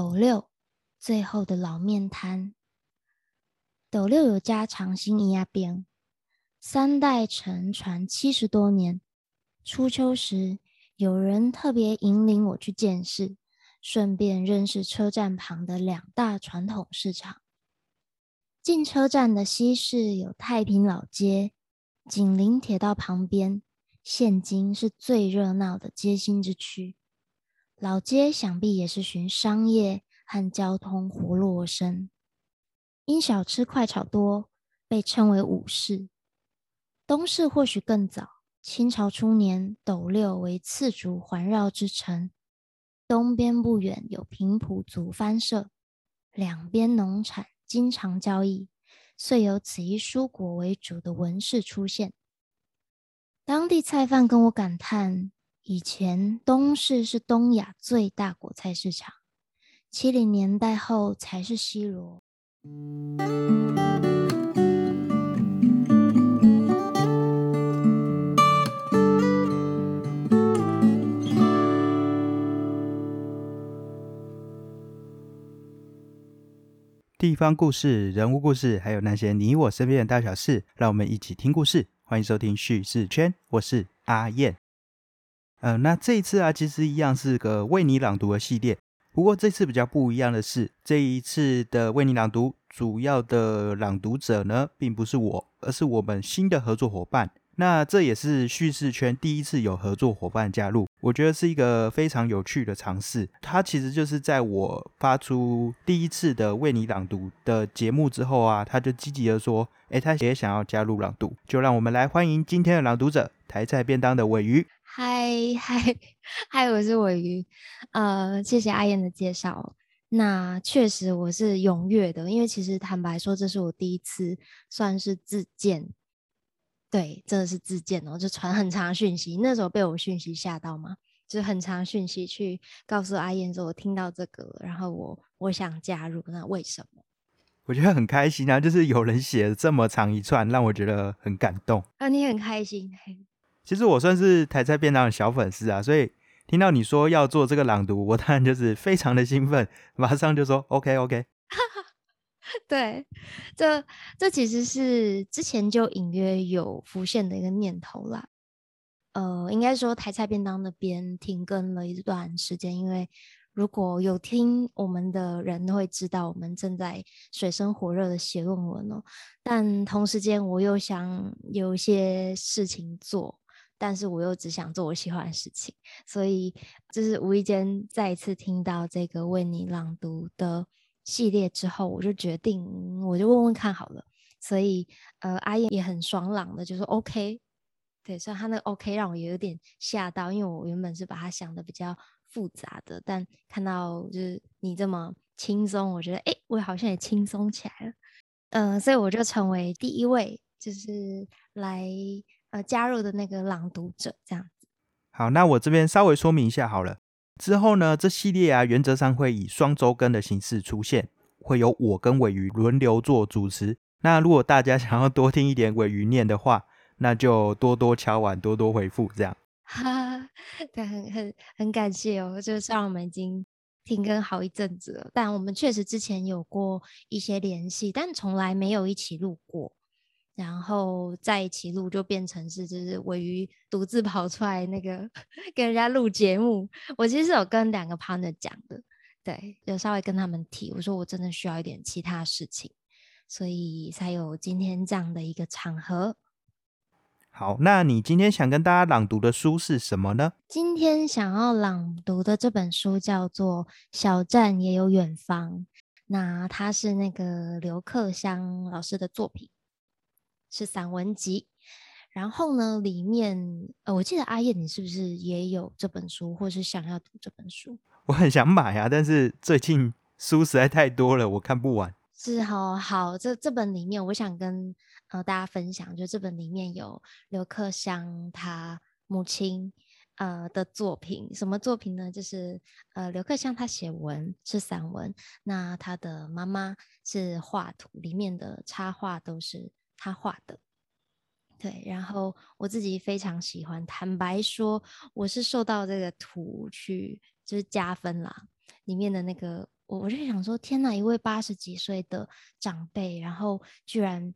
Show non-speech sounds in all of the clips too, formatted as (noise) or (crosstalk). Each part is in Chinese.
斗六最后的老面摊。斗六有家长兴一压边，三代承传七十多年。初秋时，有人特别引领我去见识，顺便认识车站旁的两大传统市场。进车站的西市有太平老街，紧邻铁道旁边，现今是最热闹的街心之区。老街想必也是循商业和交通活络而生。因小吃快炒多，被称为五市。东市或许更早，清朝初年，斗六为次族环绕之城，东边不远有平埔族藩社，两边农产经常交易，遂有此以蔬果为主的文市出现。当地菜贩跟我感叹，以前东市是东亚最大果菜市场，七零年代后才是西罗。地方故事、人物故事，还有那些你我身边的大小事，让我们一起听故事。欢迎收听叙事圈，我是阿燕。嗯，那这一次啊，其实一样是个为你朗读的系列。不过这次比较不一样的是，这一次的为你朗读主要的朗读者呢，并不是我，而是我们新的合作伙伴。那这也是叙事圈第一次有合作伙伴加入，我觉得是一个非常有趣的尝试。他其实就是在我发出第一次的为你朗读的节目之后啊，他就积极的说：“诶，他也想要加入朗读。”就让我们来欢迎今天的朗读者——台菜便当的尾鱼。嗨嗨嗨，我是尾鱼，呃，谢谢阿燕的介绍。那确实我是踊跃的，因为其实坦白说，这是我第一次算是自荐，对，真的是自荐哦，就传很长讯息。那时候被我讯息吓到吗？就是很长讯息去告诉阿燕说，我听到这个，然后我我想加入，那为什么？我觉得很开心啊，就是有人写了这么长一串，让我觉得很感动。啊，你很开心。其实我算是台菜便当的小粉丝啊，所以听到你说要做这个朗读，我当然就是非常的兴奋，马上就说 (laughs) OK OK。(laughs) 对，这这其实是之前就隐约有浮现的一个念头啦。呃，应该说台菜便当那边停更了一段时间，因为如果有听我们的人会知道，我们正在水深火热的写论文哦。但同时间我又想有一些事情做。但是我又只想做我喜欢的事情，所以就是无意间再一次听到这个为你朗读的系列之后，我就决定我就问问看好了。所以呃，阿燕也很爽朗的就说 OK，对，所以他那个 OK 让我也有点吓到，因为我原本是把它想的比较复杂的，但看到就是你这么轻松，我觉得哎，我好像也轻松起来了。嗯，所以我就成为第一位，就是来。呃，加入的那个朗读者这样子。好，那我这边稍微说明一下好了。之后呢，这系列啊，原则上会以双周更的形式出现，会有我跟尾鱼轮流做主持。那如果大家 (laughs) 想要多听一点尾鱼念的话，那就多多敲碗，多多回复这样。哈，(laughs) 对，很很很感谢哦。就是让我们已经停更好一阵子了，但我们确实之前有过一些联系，但从来没有一起录过。然后在一起录，就变成是就是尾鱼独自跑出来那个跟人家录节目。我其实有跟两个 partner 讲的，对，有稍微跟他们提，我说我真的需要一点其他事情，所以才有今天这样的一个场合。好，那你今天想跟大家朗读的书是什么呢？今天想要朗读的这本书叫做《小站也有远方》，那它是那个刘克湘老师的作品。是散文集，然后呢，里面呃，我记得阿燕，你是不是也有这本书，或是想要读这本书？(laughs) 我很想买啊，但是最近书实在太多了，我看不完。是好好，这这本里面，我想跟呃大家分享，就这本里面有刘克湘他母亲呃的作品，什么作品呢？就是呃刘克湘他写文是散文，那他的妈妈是画图，里面的插画都是。他画的，对，然后我自己非常喜欢。坦白说，我是受到这个图去就是加分啦，里面的那个我我就想说，天哪，一位八十几岁的长辈，然后居然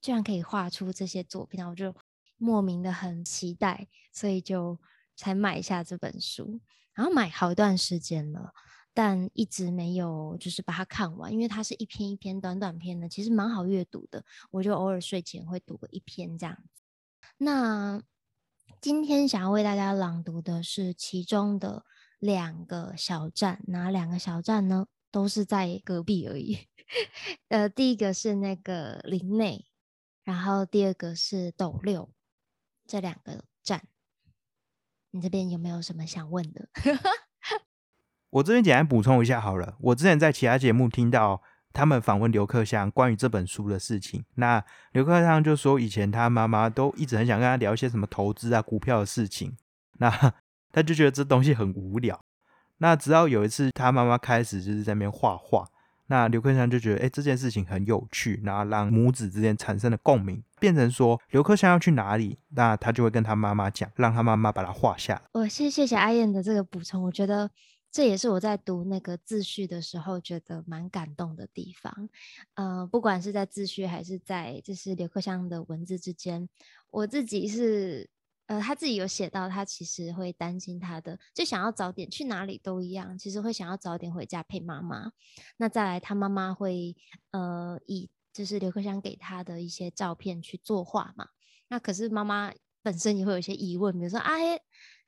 居然可以画出这些作品，然后我就莫名的很期待，所以就才买下这本书，然后买好一段时间了。但一直没有就是把它看完，因为它是一篇一篇短短篇的，其实蛮好阅读的。我就偶尔睡前会读个一篇这样子。那今天想要为大家朗读的是其中的两个小站，哪两个小站呢？都是在隔壁而已。(laughs) 呃，第一个是那个林内，然后第二个是斗六，这两个站，你这边有没有什么想问的？(laughs) 我这边简单补充一下好了。我之前在其他节目听到他们访问刘克襄关于这本书的事情，那刘克襄就说以前他妈妈都一直很想跟他聊一些什么投资啊、股票的事情，那 (laughs) 他就觉得这东西很无聊。那直到有一次他妈妈开始就是在那边画画，那刘克襄就觉得哎这件事情很有趣，然后让母子之间产生了共鸣，变成说刘克襄要去哪里，那他就会跟他妈妈讲，让他妈妈把它画下。我谢谢谢阿燕的这个补充，我觉得。这也是我在读那个自序的时候觉得蛮感动的地方，呃，不管是在自序还是在就是刘克襄的文字之间，我自己是呃他自己有写到，他其实会担心他的，就想要早点去哪里都一样，其实会想要早点回家陪妈妈。那再来，他妈妈会呃以就是刘克襄给他的一些照片去作画嘛，那可是妈妈本身也会有一些疑问，比如说哎，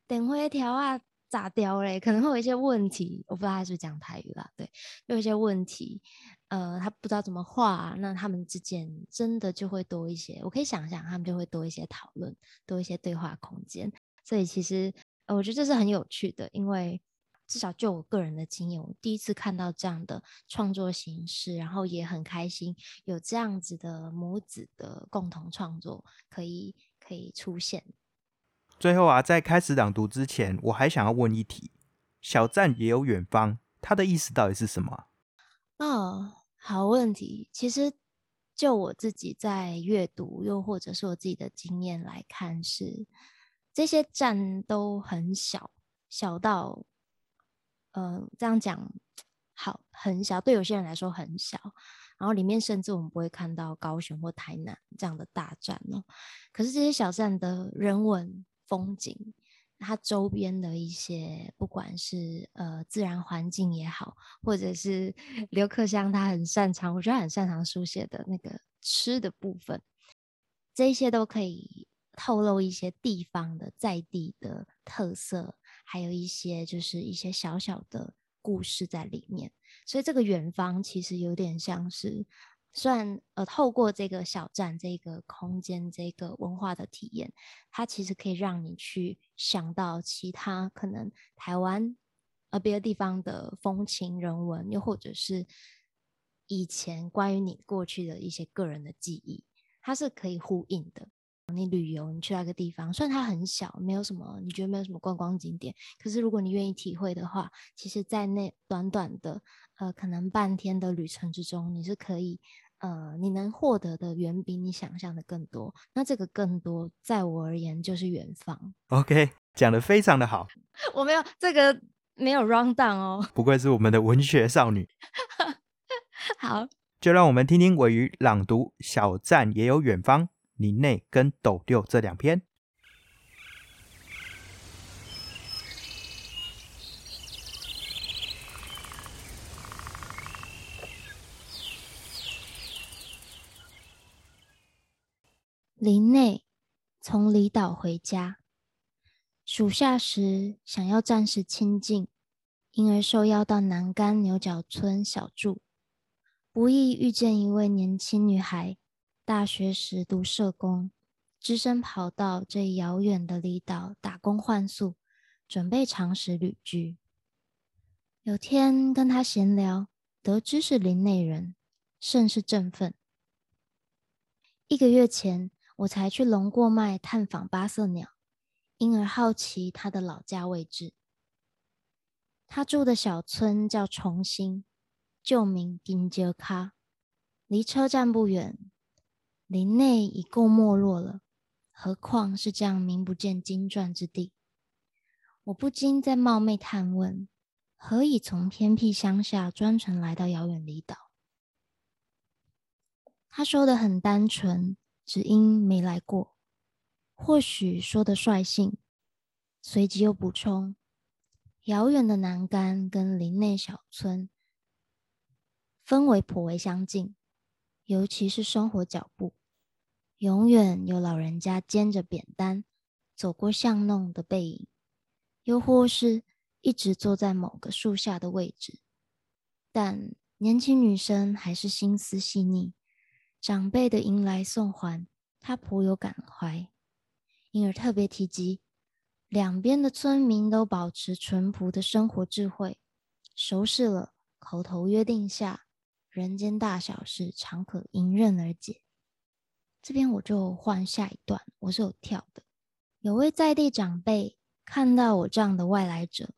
等会条啊。炸掉嘞，可能会有一些问题，我不知道他是不是讲台语啦。对，有一些问题，呃，他不知道怎么画，那他们之间真的就会多一些，我可以想象他们就会多一些讨论，多一些对话空间。所以其实，呃，我觉得这是很有趣的，因为至少就我个人的经验，我第一次看到这样的创作形式，然后也很开心有这样子的母子的共同创作可以可以出现。最后啊，在开始朗读之前，我还想要问一题：小站也有远方，它的意思到底是什么？哦，好问题。其实就我自己在阅读，又或者是我自己的经验来看，是这些站都很小，小到，呃，这样讲好，很小。对有些人来说很小，然后里面甚至我们不会看到高雄或台南这样的大站哦。可是这些小站的人文。风景，它周边的一些，不管是呃自然环境也好，或者是 (laughs) 刘克襄他很擅长，我觉得很擅长书写的那个吃的部分，这些都可以透露一些地方的在地的特色，还有一些就是一些小小的故事在里面。所以这个远方其实有点像是。虽然呃，透过这个小站、这个空间、这个文化的体验，它其实可以让你去想到其他可能台湾呃别的地方的风情人文，又或者是以前关于你过去的一些个人的记忆，它是可以呼应的。你旅游，你去那个地方，虽然它很小，没有什么，你觉得没有什么观光景点，可是如果你愿意体会的话，其实，在那短短的呃可能半天的旅程之中，你是可以呃你能获得的远比你想象的更多。那这个更多，在我而言就是远方。OK，讲的非常的好。(laughs) 我没有这个没有 round down 哦，不愧是我们的文学少女。(laughs) 好，就让我们听听尾鱼朗读《小站也有远方》。林内跟斗六这两篇。林内从离岛回家，暑夏时想要暂时清静，因而受邀到南干牛角村小住，不易遇见一位年轻女孩。大学时读社工，只身跑到这遥远的离岛打工换宿，准备长时旅居。有天跟他闲聊，得知是林内人，甚是振奋。一个月前，我才去龙过脉探访八色鸟，因而好奇他的老家位置。他住的小村叫重新，旧名金杰卡，离车站不远。林内已够没落了，何况是这样名不见经传之地？我不禁在冒昧探问：何以从偏僻乡下专程来到遥远离岛？他说的很单纯，只因没来过。或许说的率性，随即又补充：遥远的南竿跟林内小村氛围颇为相近，尤其是生活脚步，永远有老人家肩着扁担走过巷弄的背影，又或是。一直坐在某个树下的位置，但年轻女生还是心思细腻。长辈的迎来送还，她颇有感怀，因而特别提及两边的村民都保持淳朴的生活智慧，熟识了，口头约定下，人间大小事常可迎刃而解。这边我就换下一段，我是有跳的。有位在地长辈看到我这样的外来者。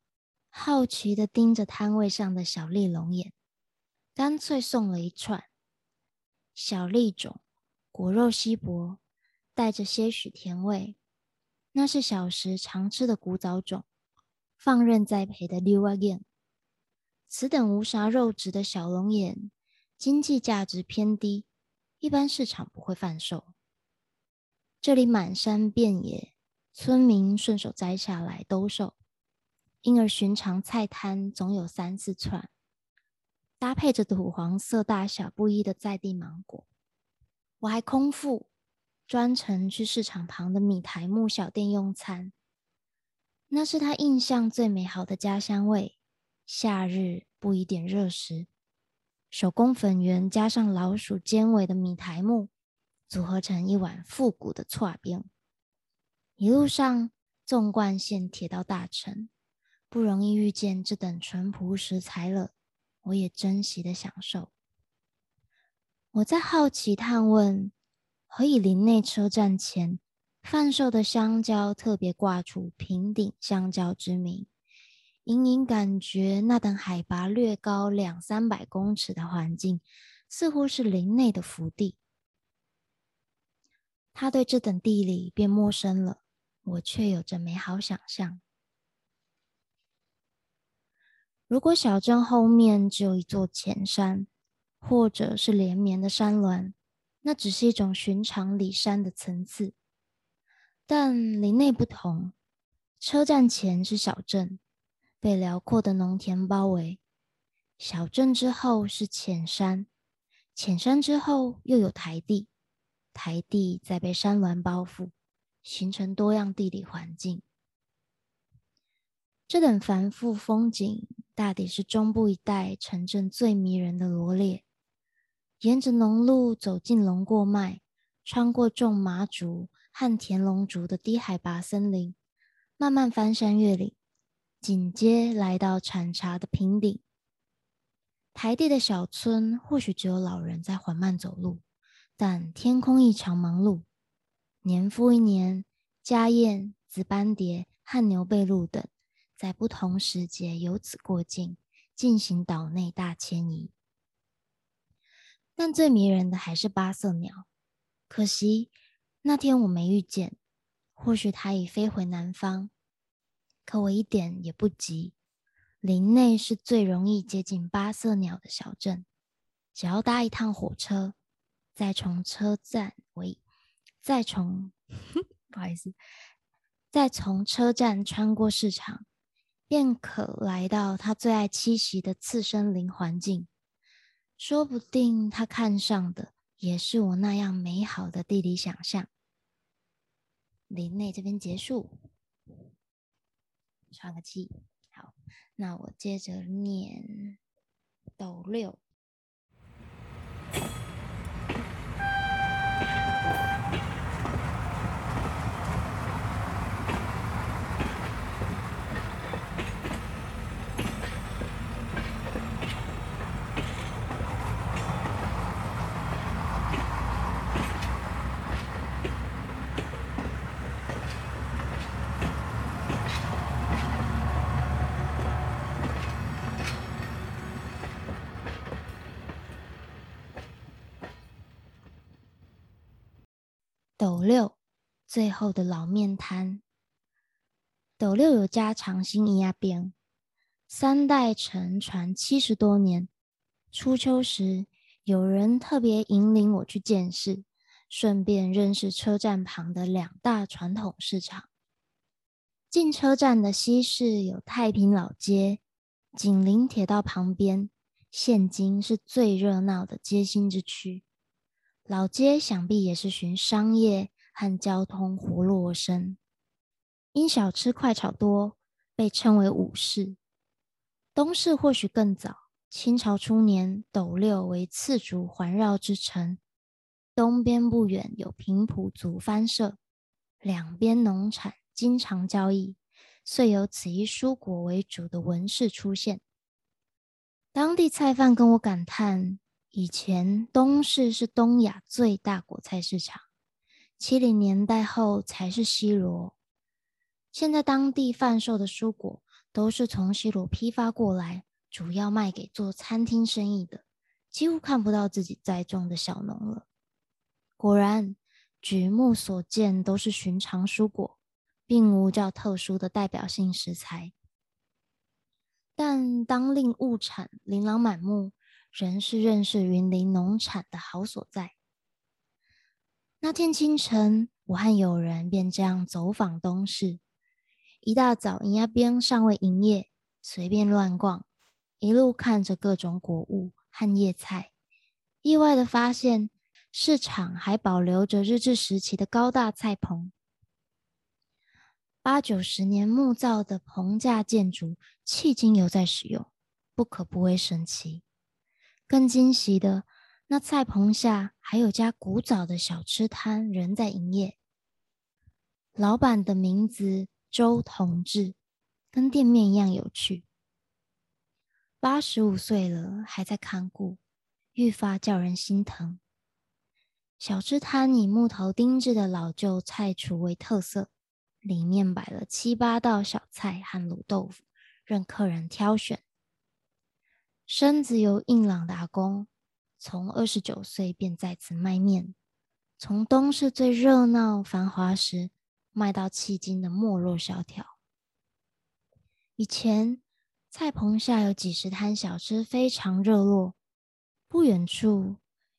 好奇的盯着摊位上的小丽龙眼，干脆送了一串小丽种，果肉稀薄，带着些许甜味。那是小时常吃的古早种，放任栽培的溜 again。此等无啥肉质的小龙眼，经济价值偏低，一般市场不会贩售。这里满山遍野，村民顺手摘下来兜售。因而，寻常菜摊总有三四串，搭配着土黄色、大小不一的在地芒果。我还空腹专程去市场旁的米台木小店用餐，那是他印象最美好的家乡味。夏日不宜点热食，手工粉圆加上老鼠尖尾的米台木，组合成一碗复古的串边。一路上纵贯线铁道大城。不容易遇见这等淳朴食材了，我也珍惜的享受。我在好奇探问，何以林内车站前贩售的香蕉特别挂出“平顶香蕉”之名？隐隐感觉那等海拔略高两三百公尺的环境，似乎是林内的福地。他对这等地理变陌生了，我却有着美好想象。如果小镇后面只有一座前山，或者是连绵的山峦，那只是一种寻常里山的层次。但林内不同，车站前是小镇，被辽阔的农田包围；小镇之后是浅山，浅山之后又有台地，台地再被山峦包覆，形成多样地理环境。这等繁复风景。大抵是中部一带城镇最迷人的罗列。沿着农路走进龙过脉，穿过种麻竹和田龙竹的低海拔森林，慢慢翻山越岭，紧接来到产茶的平顶。台地的小村或许只有老人在缓慢走路，但天空异常忙碌。年复一年，家燕、紫斑蝶和牛背鹿等。在不同时节由此过境，进行岛内大迁移。但最迷人的还是八色鸟，可惜那天我没遇见。或许它已飞回南方，可我一点也不急。林内是最容易接近八色鸟的小镇，只要搭一趟火车，再从车站为，再从 (laughs) 不好意思，再从车站穿过市场。便可来到他最爱栖息的次生林环境，说不定他看上的也是我那样美好的地理想象。林内这边结束，喘个气。好，那我接着念斗六。斗六，最后的老面摊。斗六有家长兴一亚边，三代乘船七十多年。初秋时，有人特别引领我去见识，顺便认识车站旁的两大传统市场。进车站的西市有太平老街，紧邻铁道旁边，现今是最热闹的街心之区。老街想必也是循商业和交通活络而生，因小吃快炒多，被称为武市。东市或许更早。清朝初年，斗六为次竹环绕之城，东边不远有平埔族藩社，两边农产经常交易，遂有此以蔬果为主的文士出现。当地菜贩跟我感叹，以前东市是东亚最大果菜市场，七零年代后才是西罗。现在当地贩售的蔬果都是从西罗批发过来。主要卖给做餐厅生意的，几乎看不到自己栽种的小农了。果然，举目所见都是寻常蔬果，并无较特殊的代表性食材。但当令物产琳琅满目，仍是认识云林农产的好所在。那天清晨，我和友人便这样走访东市。一大早，营业边尚未营业，随便乱逛。一路看着各种果物和叶菜，意外的发现市场还保留着日治时期的高大菜棚。八九十年木造的棚架建筑，迄今犹在使用，不可不为神奇。更惊喜的，那菜棚下还有家古早的小吃摊仍在营业。老板的名字周同志，跟店面一样有趣。八十五岁了，还在看顾，愈发叫人心疼。小吃摊以木头钉制的老旧菜橱为特色，里面摆了七八道小菜和卤豆腐，任客人挑选。身子由硬朗的阿公，从二十九岁便在此卖面，从东市最热闹繁华时卖到迄今的没落萧条。以前。菜棚下有几十摊小吃，非常热络。不远处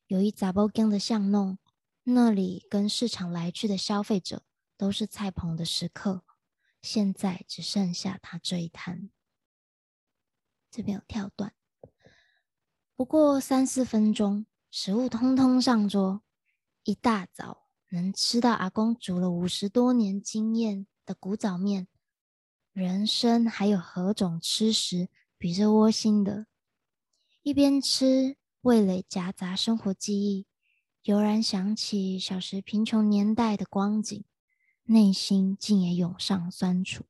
有一杂包间的巷弄，那里跟市场来去的消费者都是菜棚的食客。现在只剩下他这一摊。这边有跳段，不过三四分钟，食物通通上桌。一大早能吃到阿公煮了五十多年经验的古早面。人生还有何种吃食比这窝心的？一边吃，味蕾夹杂生活记忆，悠然想起小时贫穷年代的光景，内心竟也涌上酸楚。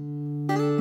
Música